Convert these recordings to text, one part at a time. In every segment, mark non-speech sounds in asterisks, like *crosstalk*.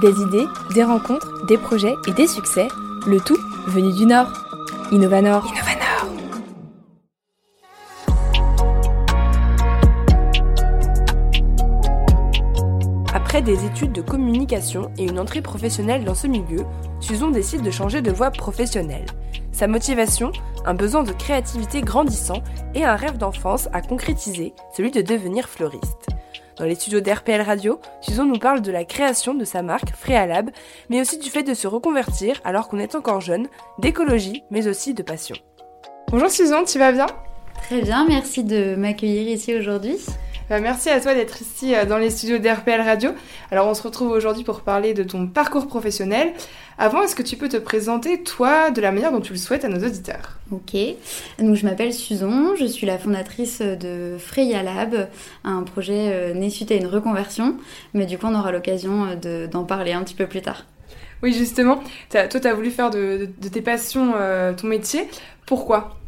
Des idées, des rencontres, des projets et des succès, le tout venu du Nord. Innovanor. Innovanor. Après des études de communication et une entrée professionnelle dans ce milieu, Suzon décide de changer de voie professionnelle. Sa motivation, un besoin de créativité grandissant et un rêve d'enfance à concrétiser, celui de devenir fleuriste. Dans les studios d'RPL Radio, Suzon nous parle de la création de sa marque Fréalab, mais aussi du fait de se reconvertir alors qu'on est encore jeune, d'écologie, mais aussi de passion. Bonjour Suzon, tu vas bien? Très bien, merci de m'accueillir ici aujourd'hui. Bah, merci à toi d'être ici euh, dans les studios d'RPL Radio. Alors on se retrouve aujourd'hui pour parler de ton parcours professionnel. Avant, est-ce que tu peux te présenter toi de la manière dont tu le souhaites à nos auditeurs? Ok, donc je m'appelle Suzon, je suis la fondatrice de Freya Lab, un projet euh, né suite à une reconversion, mais du coup on aura l'occasion euh, d'en parler un petit peu plus tard. Oui justement, toi tu as voulu faire de, tes passions ton métier. Pourquoi?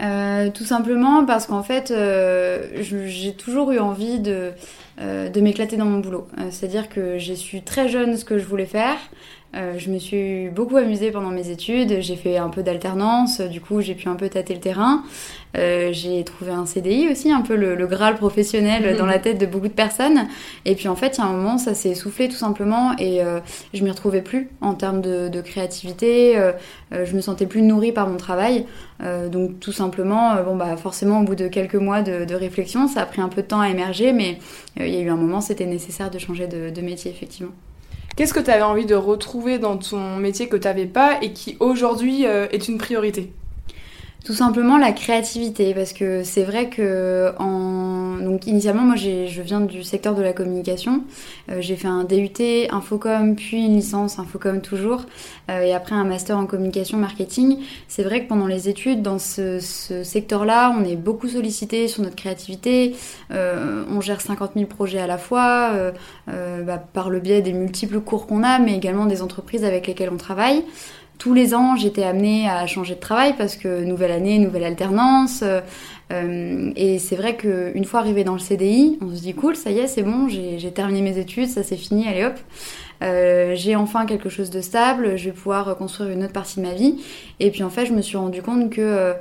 Euh, tout simplement parce qu'en fait, euh, j'ai toujours eu envie de, euh, de m'éclater dans mon boulot. C'est-à-dire que j'ai su très jeune ce que je voulais faire. Je me suis beaucoup amusée pendant mes études. J'ai fait un peu d'alternance. Du coup, j'ai pu un peu tâter le terrain. Euh, j'ai trouvé un CDI aussi, un peu le, Graal professionnel *laughs* dans la tête de beaucoup de personnes. Et puis en fait, il y a un moment, ça s'est essoufflé tout simplement et euh, je m'y retrouvais plus en termes de, créativité. Euh, je me sentais plus nourrie par mon travail. donc tout simplement, bon bah forcément, au bout de quelques mois de, réflexion, ça a pris un peu de temps à émerger, mais il y a eu un moment, c'était nécessaire de changer de, de métier effectivement. Qu'est-ce que tu avais envie de retrouver dans ton métier que tu n'avais pas et qui aujourd'hui est une priorité? Tout simplement la créativité, parce que c'est vrai que en... donc initialement moi je viens du secteur de la communication, euh, j'ai fait un DUT Infocom puis une licence Infocom toujours euh, et après un master en communication marketing. C'est vrai que pendant les études dans ce, secteur-là, on est beaucoup sollicité sur notre créativité, euh, on gère 50 000 projets à la fois bah, par le biais des multiples cours qu'on a, mais également des entreprises avec lesquelles on travaille tous les ans, j'étais amenée à changer de travail parce que nouvelle année, nouvelle alternance. Euh, et c'est vrai qu'une fois arrivé dans le CDI, on se dit cool, ça y est, c'est bon, j'ai terminé mes études, ça c'est fini, allez hop. Euh, j'ai enfin quelque chose de stable, je vais pouvoir construire une autre partie de ma vie. Et puis en fait, je me suis rendu compte que euh,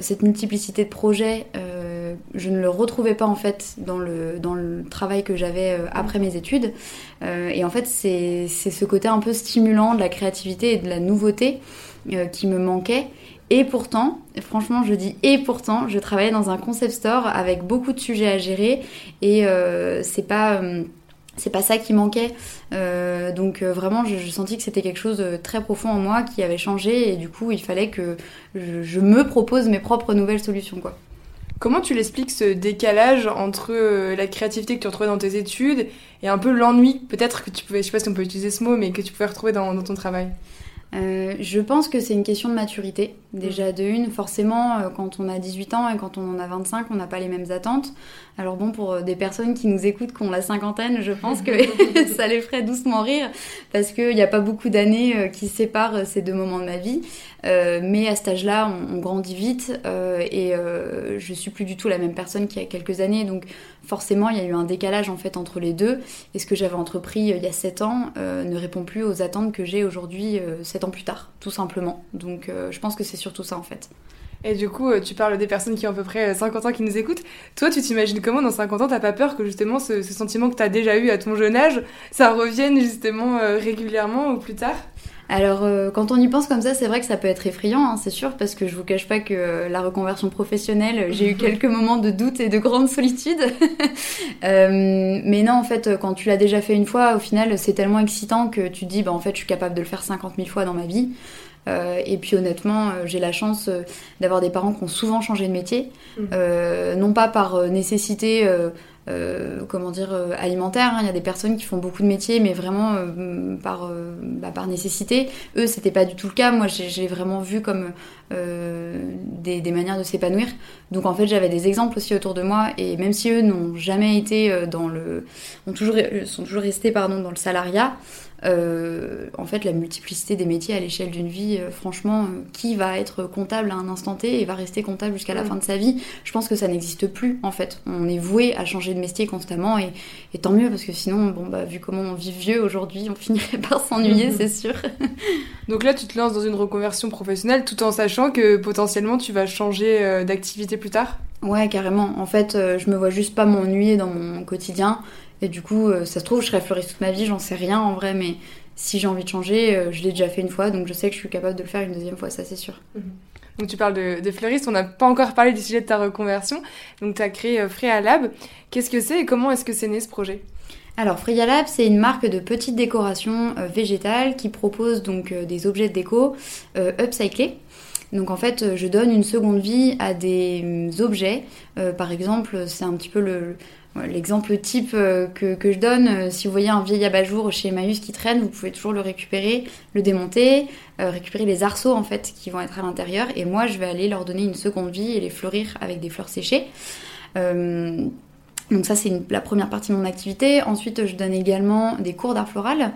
cette multiplicité de projets, je ne le retrouvais pas en fait dans le, dans le travail que j'avais après mes études. et en fait, c'est ce côté un peu stimulant de la créativité et de la nouveauté qui me manquait. Et pourtant, franchement, je dis et pourtant, je travaillais dans un concept store avec beaucoup de sujets à gérer et c'est pas c'est pas ça qui manquait. Euh, donc euh, vraiment, je, sentis que c'était quelque chose de très profond en moi qui avait changé et du coup, il fallait que je, me propose mes propres nouvelles solutions, quoi. Comment tu l'expliques ce décalage entre euh, la créativité que tu retrouvais dans tes études et un peu l'ennui, peut-être que tu pouvais, je sais pas si on peut utiliser ce mot, mais que tu pouvais retrouver dans, ton travail? Je pense que c'est une question de maturité. Déjà de une, forcément, quand on a 18 ans et quand on en a 25, on n'a pas les mêmes attentes. Alors bon, pour euh, des personnes qui nous écoutent, qui ont la cinquantaine, je pense que *laughs* *laughs* ça les ferait doucement rire, parce qu'il n'y a pas beaucoup d'années euh, qui séparent euh, ces deux moments de ma vie. Mais à cet âge-là, on, grandit vite et je suis plus du tout la même personne qu'il y a quelques années. Donc forcément, il y a eu un décalage en fait entre les deux. Et ce que j'avais entrepris il y a 7 ans ne répond plus aux attentes que j'ai aujourd'hui, 7 ans plus tard, tout simplement. Donc je pense que c'est surtout ça en fait. Et du coup, euh, tu parles des personnes qui ont à peu près 50 ans qui nous écoutent. Toi, tu t'imagines comment dans 50 ans T'as pas peur que justement ce, sentiment que t'as déjà eu à ton jeune âge, ça revienne justement euh, régulièrement ou plus tard? Alors, euh, quand on y pense comme ça, c'est vrai que ça peut être effrayant, hein, c'est sûr, parce que je vous cache pas que la reconversion professionnelle, j'ai eu *laughs* quelques moments de doute et de grande solitude. *laughs* mais non, en fait, quand tu l'as déjà fait une fois, au final, c'est tellement excitant que tu te dis, bah, en fait, je suis capable de le faire 50 000 fois dans ma vie. Euh, et puis honnêtement, euh, j'ai la chance euh, d'avoir des parents qui ont souvent changé de métier, mmh. non pas par nécessité euh, comment dire, euh, alimentaire. Hein. Il y a des personnes qui font beaucoup de métiers, mais vraiment euh, par, bah, par nécessité. Eux, c'était pas du tout le cas. Moi, j'ai vraiment vu comme des, des, manières de s'épanouir. Donc, en fait, j'avais des exemples aussi autour de moi. Et même si eux n'ont jamais été dans le, ont toujours, sont toujours restés pardon dans le salariat. En fait, la multiplicité des métiers à l'échelle d'une vie, franchement, qui va être comptable à un instant T et va rester comptable jusqu'à la fin de sa vie Je pense que ça n'existe plus, en fait. On est voué à changer de métier constamment et, tant mieux, parce que sinon, bon, bah, vu comment on vit vieux aujourd'hui, on *laughs* finirait par s'ennuyer, c'est sûr. *laughs* Donc là, tu te lances dans une reconversion professionnelle tout en sachant que potentiellement tu vas changer d'activité plus tard? Ouais, carrément. En fait, je me vois juste pas m'ennuyer dans mon quotidien. Et du coup, euh, ça se trouve, je serai fleuriste toute ma vie, j'en sais rien en vrai, mais si j'ai envie de changer, euh, je l'ai déjà fait une fois, donc je sais que je suis capable de le faire une deuxième fois, ça c'est sûr. Mhm. Donc tu parles de, fleuriste, on n'a pas encore parlé du sujet de ta reconversion, donc tu as créé euh, Freya Lab. Qu'est-ce que c'est et comment est-ce que c'est né ce projet? Alors Freya Lab, c'est une marque de petites décorations végétales qui propose donc des objets de déco upcyclés. Donc en fait, je donne une seconde vie à des objets. par exemple, c'est un petit peu le, L'exemple type euh, que, je donne, euh, si vous voyez un vieil abat-jour chez Emmaüs qui traîne, vous pouvez toujours le récupérer, le démonter, euh, récupérer les arceaux en fait qui vont être à l'intérieur, et moi je vais aller leur donner une seconde vie et les fleurir avec des fleurs séchées. donc ça c'est la première partie de mon activité. Ensuite je donne également des cours d'art floral.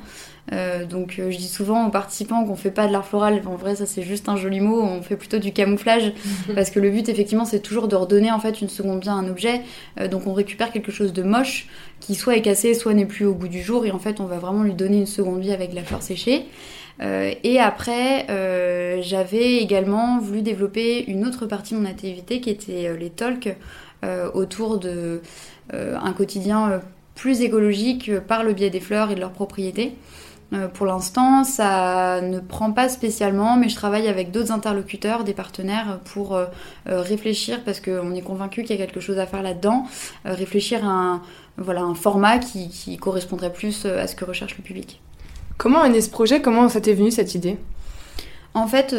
Euh, donc euh, je dis souvent aux participants qu'on fait pas de l'art floral, en vrai ça c'est juste un joli mot, on fait plutôt du camouflage. *laughs* Parce que le but effectivement c'est toujours de redonner en fait une seconde vie à un objet, euh, donc on récupère quelque chose de moche qui soit est cassé, soit n'est plus au goût du jour. Et en fait on va vraiment lui donner une seconde vie avec la fleur séchée. et après, j'avais également voulu développer une autre partie de mon activité qui était les talks autour de un quotidien plus écologique par le biais des fleurs et de leurs propriétés. Euh, pour l'instant, ça ne prend pas spécialement, mais je travaille avec d'autres interlocuteurs, des partenaires, pour euh, euh, réfléchir, parce qu'on est convaincu qu'il y a quelque chose à faire là-dedans, réfléchir à un, voilà, un format qui, correspondrait plus à ce que recherche le public. Comment est né ce projet? Comment ça t'est venu cette idée? En fait,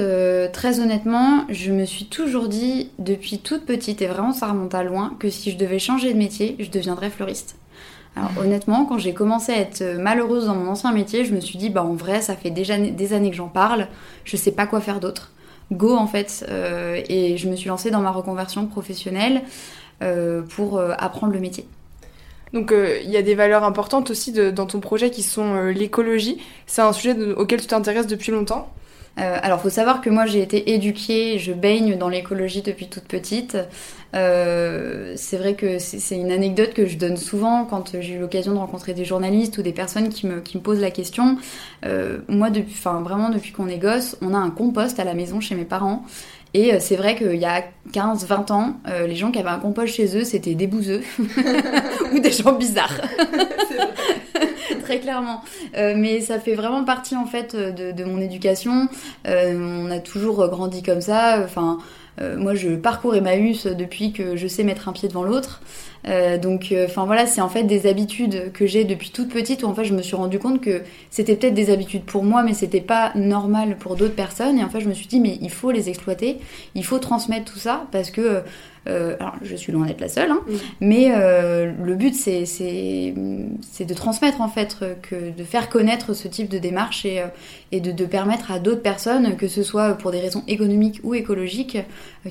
très honnêtement, je me suis toujours dit, depuis toute petite, et vraiment ça remonte à loin, que si je devais changer de métier, je deviendrais fleuriste. Alors honnêtement, quand j'ai commencé à être malheureuse dans mon ancien métier, je me suis dit, bah en vrai, ça fait déjà des années que j'en parle, je sais pas quoi faire d'autre. Go en fait. Euh, et je me suis lancée dans ma reconversion professionnelle euh, pour euh, apprendre le métier. Donc il y a des valeurs importantes aussi dans ton projet qui sont l'écologie. C'est un sujet auquel tu t'intéresses depuis longtemps euh, alors, faut savoir que moi, j'ai été éduquée, je baigne dans l'écologie depuis toute petite. Euh, c'est vrai que c'est une anecdote que je donne souvent quand j'ai eu l'occasion de rencontrer des journalistes ou des personnes qui me, qui me posent la question. Euh, moi, depuis, enfin, vraiment, depuis qu'on est gosse, on a un compost à la maison chez mes parents. Et euh, c'est vrai qu'il y a 15-20 ans, les gens qui avaient un compost chez eux, c'était des bouseux *laughs* ou des gens bizarres. *laughs* Très clairement. Euh, mais ça fait vraiment partie en fait de, de mon éducation. on a toujours grandi comme ça. Enfin, euh, moi, je parcours Emmaüs depuis que je sais mettre un pied devant l'autre. Euh, donc, euh, enfin voilà, c'est en fait des habitudes que j'ai depuis toute petite où en fait je me suis rendu compte que c'était peut-être des habitudes pour moi, mais c'était pas normal pour d'autres personnes. Et en fait, je me suis dit, mais il faut les exploiter, il faut transmettre tout ça parce que euh, alors, je suis loin d'être la seule, hein, mais euh, le but, c'est, de transmettre, en fait, que, de faire connaître ce type de démarche et, euh, et de, de, permettre à d'autres personnes, que ce soit pour des raisons économiques ou écologiques,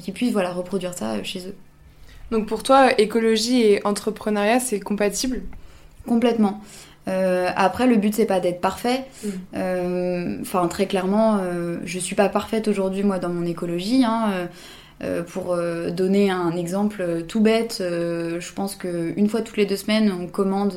qui puissent voilà, reproduire ça chez eux. Donc pour toi, écologie et entrepreneuriat, c'est compatible? Complètement. après, le but c'est pas d'être parfait. Mm. Enfin, très clairement, je suis pas parfaite aujourd'hui moi dans mon écologie. Hein, euh, pour euh, donner un exemple euh, tout bête, je pense qu'une fois toutes les deux semaines, on commande,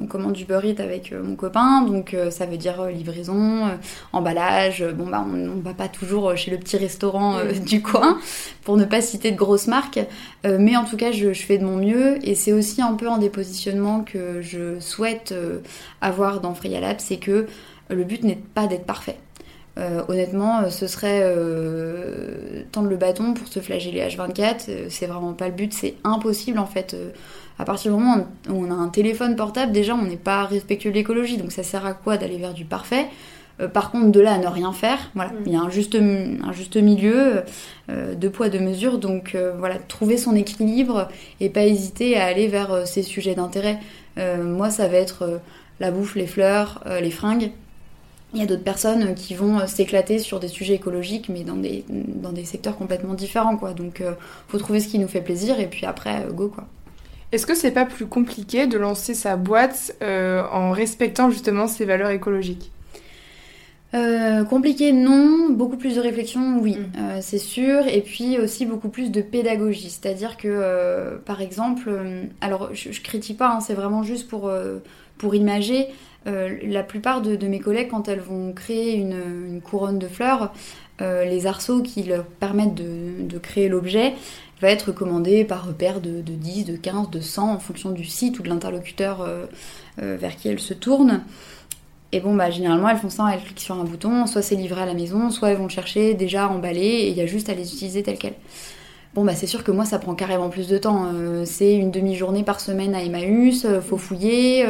on commande du burrito avec mon copain, donc ça veut dire livraison, emballage. Bon, bah, on, ne va pas toujours chez le petit restaurant *laughs* du coin, pour ne pas citer de grosses marques, mais en tout cas, je, je, fais de mon mieux, et c'est aussi un peu un des positionnements que je souhaite avoir dans Freya Lab, c'est que le but n'est pas d'être parfait. Euh, honnêtement, euh, ce serait euh, tendre le bâton pour se flageller H24. c'est vraiment pas le but, c'est impossible en fait. à partir du moment où on a un téléphone portable, déjà on n'est pas respectueux de l'écologie, donc ça sert à quoi d'aller vers du parfait? Par contre, de là à ne rien faire, voilà, mm. il y a un juste, un juste milieu, de poids, de mesure. Donc voilà, trouver son équilibre et pas hésiter à aller vers ces sujets d'intérêt. moi, ça va être la bouffe, les fleurs, les fringues. Il y a d'autres personnes qui vont euh, s'éclater sur des sujets écologiques, mais dans des, dans des secteurs complètement différents, quoi. Donc, il euh, faut trouver ce qui nous fait plaisir, et puis après, euh, go, quoi. Est-ce que c'est pas plus compliqué de lancer sa boîte en respectant justement ses valeurs écologiques? Euh, compliqué non, beaucoup plus de réflexion oui, mm. euh, c'est sûr, et puis aussi beaucoup plus de pédagogie, c'est-à-dire que euh, par exemple, alors je, je critique pas, hein, c'est vraiment juste pour, pour imager, la plupart de, mes collègues quand elles vont créer une, couronne de fleurs, les arceaux qui leur permettent de, créer l'objet va être commandé par paire de, de, 10, de 15, de 100 en fonction du site ou de l'interlocuteur vers qui elles se tournent. Et bon, bah, généralement, elles font ça, elles cliquent sur un bouton, soit c'est livré à la maison, soit elles vont le chercher déjà emballé et il y a juste à les utiliser telles quelles. Bon, bah, c'est sûr que moi, ça prend carrément plus de temps. Euh, c'est une demi-journée par semaine à Emmaüs, euh, faut fouiller,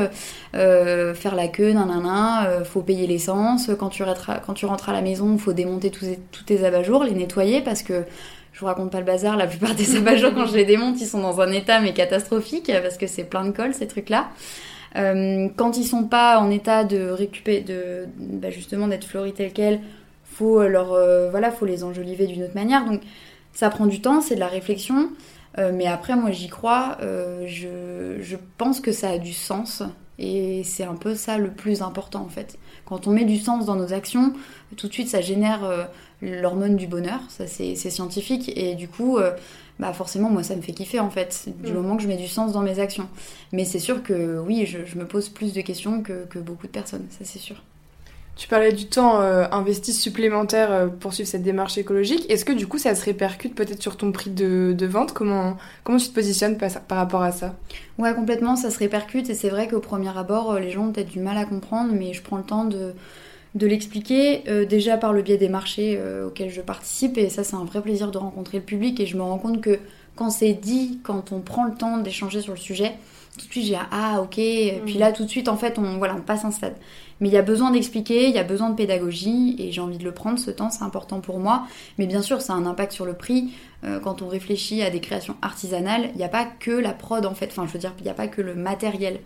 euh, faire la queue, nanana, faut payer l'essence. Quand, tu rentres à la maison, faut démonter tous, tes abat-jours, les nettoyer parce que je vous raconte pas le bazar, la plupart des *laughs* abat-jours, quand je les démonte, ils sont dans un état mais catastrophique parce que c'est plein de colle, ces trucs-là. Euh, quand ils sont pas en état de récupérer, de bah, justement d'être fleuris tel quel, faut leur euh, voilà, faut les enjoliver d'une autre manière. Ça prend du temps, c'est de la réflexion. Euh, mais après, moi, j'y crois. je, je pense que ça a du sens. Et c'est un peu ça le plus important, en fait. Quand on met du sens dans nos actions, tout de suite, ça génère l'hormone du bonheur. Ça, c'est scientifique. Et du coup, bah forcément moi ça me fait kiffer en fait, du mm. moment que je mets du sens dans mes actions. Mais c'est sûr que oui, je, me pose plus de questions que, beaucoup de personnes, ça c'est sûr. Tu parlais du temps euh, investi supplémentaire euh, pour suivre cette démarche écologique. Est-ce que du coup ça se répercute peut-être sur ton prix de, vente? Comment, comment tu te positionnes par, par, rapport à ça? Ouais, complètement, ça se répercute et c'est vrai qu'au premier abord, euh, les gens ont peut-être du mal à comprendre, mais je prends le temps de, de l'expliquer euh, déjà par le biais des marchés auxquels je participe et ça c'est un vrai plaisir de rencontrer le public et je me rends compte que quand c'est dit, quand on prend le temps d'échanger sur le sujet, tout de suite j'ai ah ok et puis mm. là tout de suite en fait on voilà on passe un stade. Mais il y a besoin d'expliquer, il y a besoin de pédagogie et j'ai envie de le prendre ce temps, c'est important pour moi. Mais bien sûr ça a un impact sur le prix. Euh, quand on réfléchit à des créations artisanales, il n'y a pas que la prod en fait, enfin je veux dire il n'y a pas que le matériel.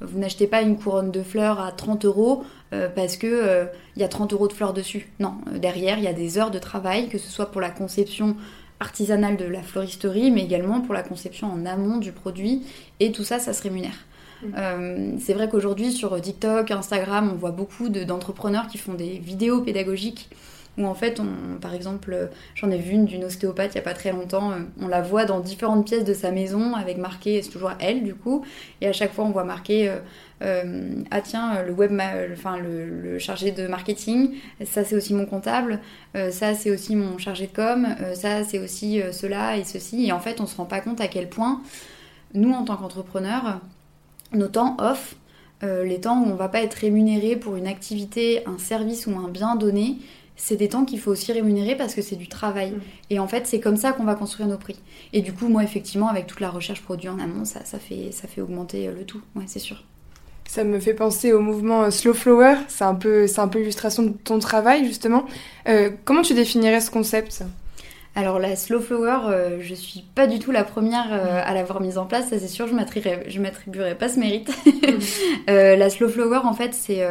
Vous n'achetez pas une couronne de fleurs à 30 euros euh, parce que euh, il y a 30 euros de fleurs dessus. Non, euh, derrière, il y a des heures de travail, que ce soit pour la conception artisanale de la floristerie, mais également pour la conception en amont du produit. Et tout ça, ça se rémunère. Mmh. c'est vrai qu'aujourd'hui sur TikTok, Instagram, on voit beaucoup d'entrepreneurs qui font des vidéos pédagogiques où en fait, on, par exemple, j'en ai vu une d'une ostéopathe il n'y a pas très longtemps, euh, on la voit dans différentes pièces de sa maison avec marqué, c'est toujours elle du coup, et à chaque fois on voit marqué euh, euh, ah tiens le web enfin le, chargé de marketing ça c'est aussi mon comptable ça c'est aussi mon chargé de com ça c'est aussi cela et ceci et en fait on se rend pas compte à quel point nous en tant qu'entrepreneurs nos temps off les temps où on va pas être rémunéré pour une activité un service ou un bien donné c'est des temps qu'il faut aussi rémunérer parce que c'est du travail. Mm. Et en fait, c'est comme ça qu'on va construire nos prix. Et du coup, moi, effectivement, avec toute la recherche produit en amont, ça, ça, fait, ça fait augmenter euh, le tout. Ouais, c'est sûr. Ça me fait penser au mouvement euh, Slow Flower. C'est un peu, c'est un peu l'illustration de ton travail, justement. Euh, comment tu définirais ce concept? Alors la slow flower, euh, je suis pas du tout la première euh, à l'avoir mise en place, ça c'est sûr, je ne m'attribuerai pas ce mérite. *laughs* Euh, la slow flower en fait c'est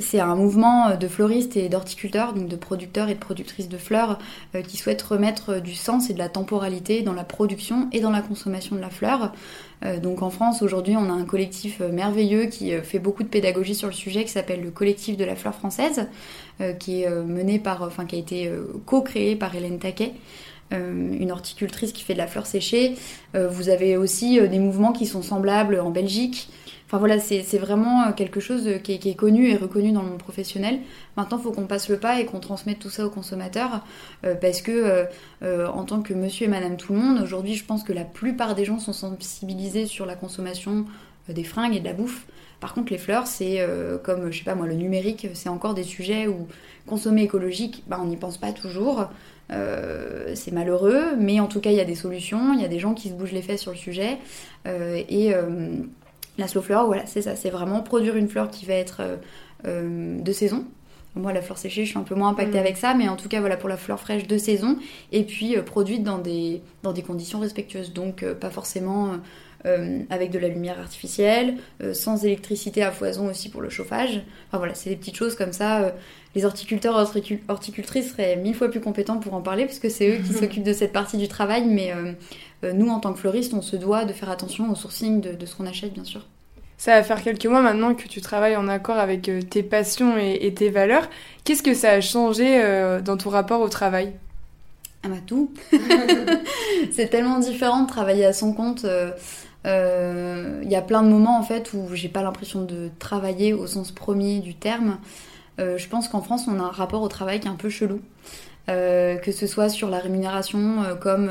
c'est un mouvement de floristes et d'horticulteurs, donc de producteurs et de productrices de fleurs qui souhaitent remettre du sens et de la temporalité dans la production et dans la consommation de la fleur. Donc en France aujourd'hui on a un collectif merveilleux qui fait beaucoup de pédagogie sur le sujet qui s'appelle le collectif de la fleur française. Euh, qui est euh, menée par, enfin qui a été euh, co-créée par Hélène Taquet. une horticultrice qui fait de la fleur séchée. vous avez aussi des mouvements qui sont semblables en Belgique. Enfin voilà, c'est vraiment quelque chose qui est, connu et reconnu dans le monde professionnel. Maintenant, il faut qu'on passe le pas et qu'on transmette tout ça aux consommateurs parce que en tant que monsieur et madame tout le monde, aujourd'hui, je pense que la plupart des gens sont sensibilisés sur la consommation des fringues et de la bouffe. Par contre, les fleurs, c'est euh, comme, je sais pas moi, le numérique, c'est encore des sujets où consommer écologique, bah, on n'y pense pas toujours. Euh, c'est malheureux, mais en tout cas, il y a des solutions, il y a des gens qui se bougent les fesses sur le sujet. Euh, et la slow flower, voilà, c'est ça, c'est vraiment produire une fleur qui va être de saison. Moi, la fleur séchée, je suis un peu moins impactée mm. avec ça, mais en tout cas, voilà, pour la fleur fraîche de saison, et puis produite dans des, dans des conditions respectueuses. Donc, pas forcément avec de la lumière artificielle, sans électricité à foison aussi pour le chauffage. Enfin voilà, c'est des petites choses comme ça. les horticulteurs, horticultrices seraient mille fois plus compétents pour en parler, puisque c'est eux qui *laughs* s'occupent de cette partie du travail, mais nous, en tant que fleuristes, on se doit de faire attention au sourcing de ce qu'on achète, bien sûr. Ça va faire quelques mois maintenant que tu travailles en accord avec euh, tes passions et, tes valeurs. Qu'est-ce que ça a changé euh, dans ton rapport au travail? Ah bah tout *laughs* C'est tellement différent de travailler à son compte. Euh, il y a plein de moments en fait où j'ai pas l'impression de travailler au sens premier du terme. je pense qu'en France on a un rapport au travail qui est un peu chelou. que ce soit sur la rémunération comme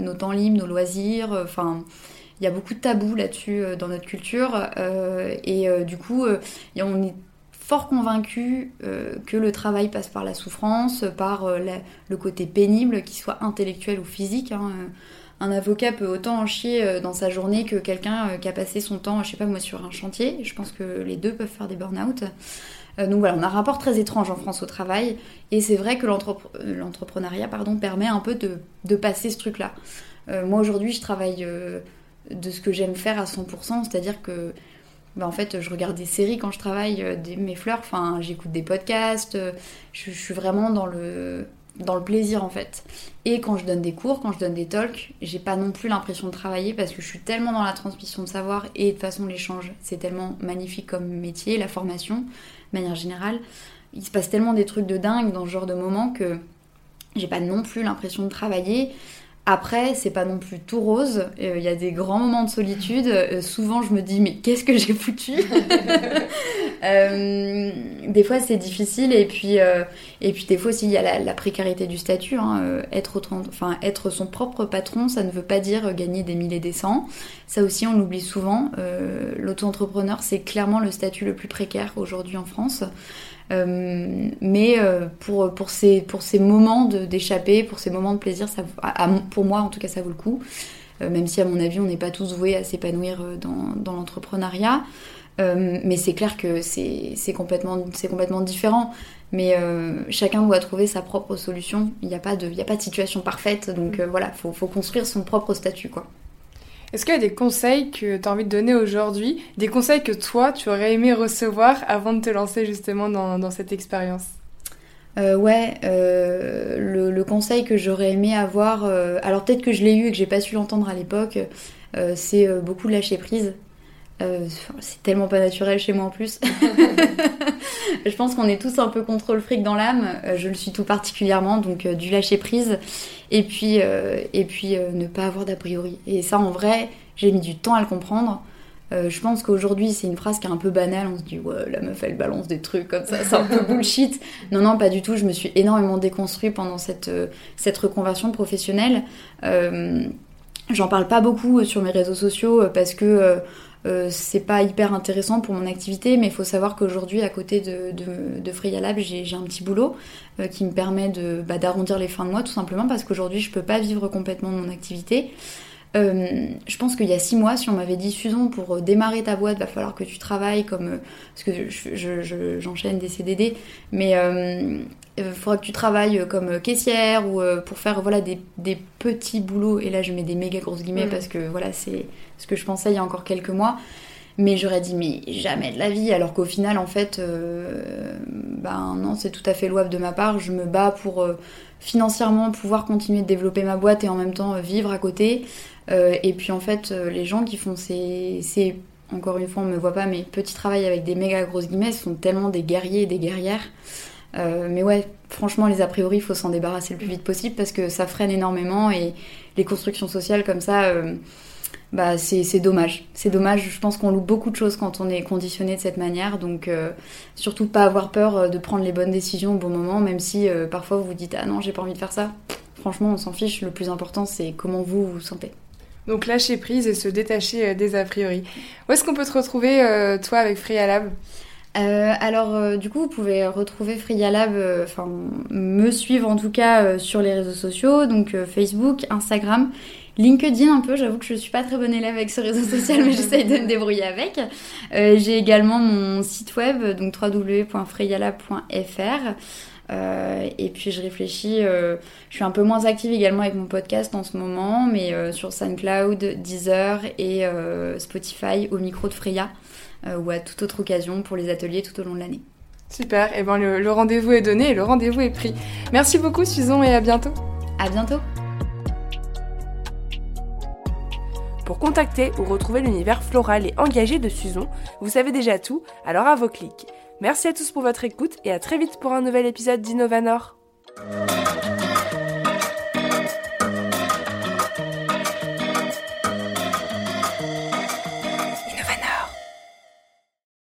nos temps libres, nos loisirs, enfin il y a beaucoup de tabous là-dessus euh, dans notre culture. Euh, et euh, du coup, on est fort convaincu que le travail passe par la souffrance, par le côté pénible, qu'il soit intellectuel ou physique. Hein. Un avocat peut autant en chier dans sa journée que quelqu'un qui a passé son temps, je sais pas moi, sur un chantier. Je pense que les deux peuvent faire des burn-out. donc voilà, on a un rapport très étrange en France au travail, et c'est vrai que l'entrepreneuriat pardon, permet un peu de, passer ce truc-là. moi aujourd'hui, je travaille de ce que j'aime faire à 100%, c'est-à-dire que bah, en fait, je regarde des séries quand je travaille, euh, mes fleurs, enfin, j'écoute des podcasts, euh, je, suis vraiment dans le, dans le plaisir en fait. Et quand je donne des cours, quand je donne des talks, j'ai pas non plus l'impression de travailler parce que je suis tellement dans la transmission de savoir et de façon l'échange, c'est tellement magnifique comme métier, la formation, de manière générale. Il se passe tellement des trucs de dingue dans ce genre de moment que j'ai pas non plus l'impression de travailler. Après, c'est pas non plus tout rose. Il y a des grands moments de solitude. Euh, souvent, je me dis, mais qu'est-ce que j'ai foutu *laughs* euh, Des fois, c'est difficile. Et puis, euh, et puis, des fois aussi, il y a la, précarité du statut. Hein. Être, enfin, être son propre patron, ça ne veut pas dire gagner des milliers des cents. Ça aussi, on l'oublie souvent. L'auto-entrepreneur, c'est clairement le statut le plus précaire aujourd'hui en France. Euh, mais euh, pour, pour, ces, pour ces moments d'échapper, pour ces moments de plaisir, ça, pour moi en tout cas, ça vaut le coup. Euh, même si à mon avis, on n'est pas tous voués à s'épanouir dans, dans l'entrepreneuriat. mais c'est clair que c'est complètement, complètement différent. Mais chacun doit trouver sa propre solution. Il n'y a, pas de, a pas de situation parfaite. Donc voilà, il faut, faut construire son propre statut. quoi. Est-ce qu'il y a des conseils que tu as envie de donner aujourd'hui Des conseils que toi, tu aurais aimé recevoir avant de te lancer justement dans, cette expérience? Euh, ouais, euh, le, conseil que j'aurais aimé avoir, euh, alors peut-être que je l'ai eu et que j'ai pas su l'entendre à l'époque, c'est beaucoup lâcher prise. C'est tellement pas naturel chez moi en plus. *laughs* je pense qu'on est tous un peu contre le fric dans l'âme. je le suis tout particulièrement, donc du lâcher prise et puis, euh, et puis euh, ne pas avoir d'a priori. Et ça, en vrai, j'ai mis du temps à le comprendre. Euh, je pense qu'aujourd'hui, c'est une phrase qui est un peu banale. On se dit, ouais, la meuf, elle balance des trucs comme ça, c'est un peu bullshit. *laughs* Non, non, pas du tout. Je me suis énormément déconstruit pendant cette, cette reconversion professionnelle. J'en parle pas beaucoup sur mes réseaux sociaux parce que euh, c'est pas hyper intéressant pour mon activité, mais il faut savoir qu'aujourd'hui, à côté de, de, Freya Lab, j'ai un petit boulot euh, qui me permet bah, d'arrondir les fins de mois, tout simplement parce qu'aujourd'hui, je peux pas vivre complètement de mon activité. Euh, je pense qu'il y a six mois, si on m'avait dit Susan, pour démarrer ta boîte, va falloir que tu travailles comme. parce que j'enchaîne des CDD, mais il faudra que tu travailles comme caissière ou pour faire voilà, des, des, petits boulots. Et là, je mets des méga grosses guillemets parce que voilà, c'est ce que je pensais il y a encore quelques mois. Mais j'aurais dit, mais jamais de la vie, alors qu'au final, en fait, euh, ben non, c'est tout à fait louable de ma part. Je me bats pour euh, financièrement pouvoir continuer de développer ma boîte et en même temps euh, vivre à côté. Et puis en fait, les gens qui font ces, encore une fois, on me voit pas, mais petits travail avec des méga grosses guillemets sont tellement des guerriers et des guerrières. mais ouais, franchement, les a priori, il faut s'en débarrasser le plus vite possible parce que ça freine énormément et les constructions sociales comme ça bah c'est dommage. C'est dommage, je pense qu'on loupe beaucoup de choses quand on est conditionné de cette manière, donc euh, surtout pas avoir peur euh, de prendre les bonnes décisions au bon moment, même si euh, parfois vous vous dites ah non j'ai pas envie de faire ça. Franchement on s'en fiche, le plus important c'est comment vous vous sentez. Donc lâcher prise et se détacher des a priori. Où est-ce qu'on peut te retrouver toi avec Freya Lab alors, du coup, vous pouvez retrouver Freya Lab, enfin, me suivre en tout cas sur les réseaux sociaux, donc Facebook, Instagram LinkedIn un peu, j'avoue que je suis pas très bonne élève avec ce réseau social, mais *laughs* j'essaye de me débrouiller avec. Euh, j'ai également mon site web, donc www.freyala.fr. et puis je réfléchis, je suis un peu moins active également avec mon podcast en ce moment, mais sur SoundCloud, Deezer et Spotify au micro de Freya ou à toute autre occasion pour les ateliers tout au long de l'année. Super, et eh ben le, le rendez-vous est donné et le rendez-vous est pris. Merci beaucoup Susan et à bientôt. À bientôt. Pour contacter ou retrouver l'univers floral et engagé de Susan, vous savez déjà tout, alors à vos clics. Merci à tous pour votre écoute et à très vite pour un nouvel épisode d'Innovanor.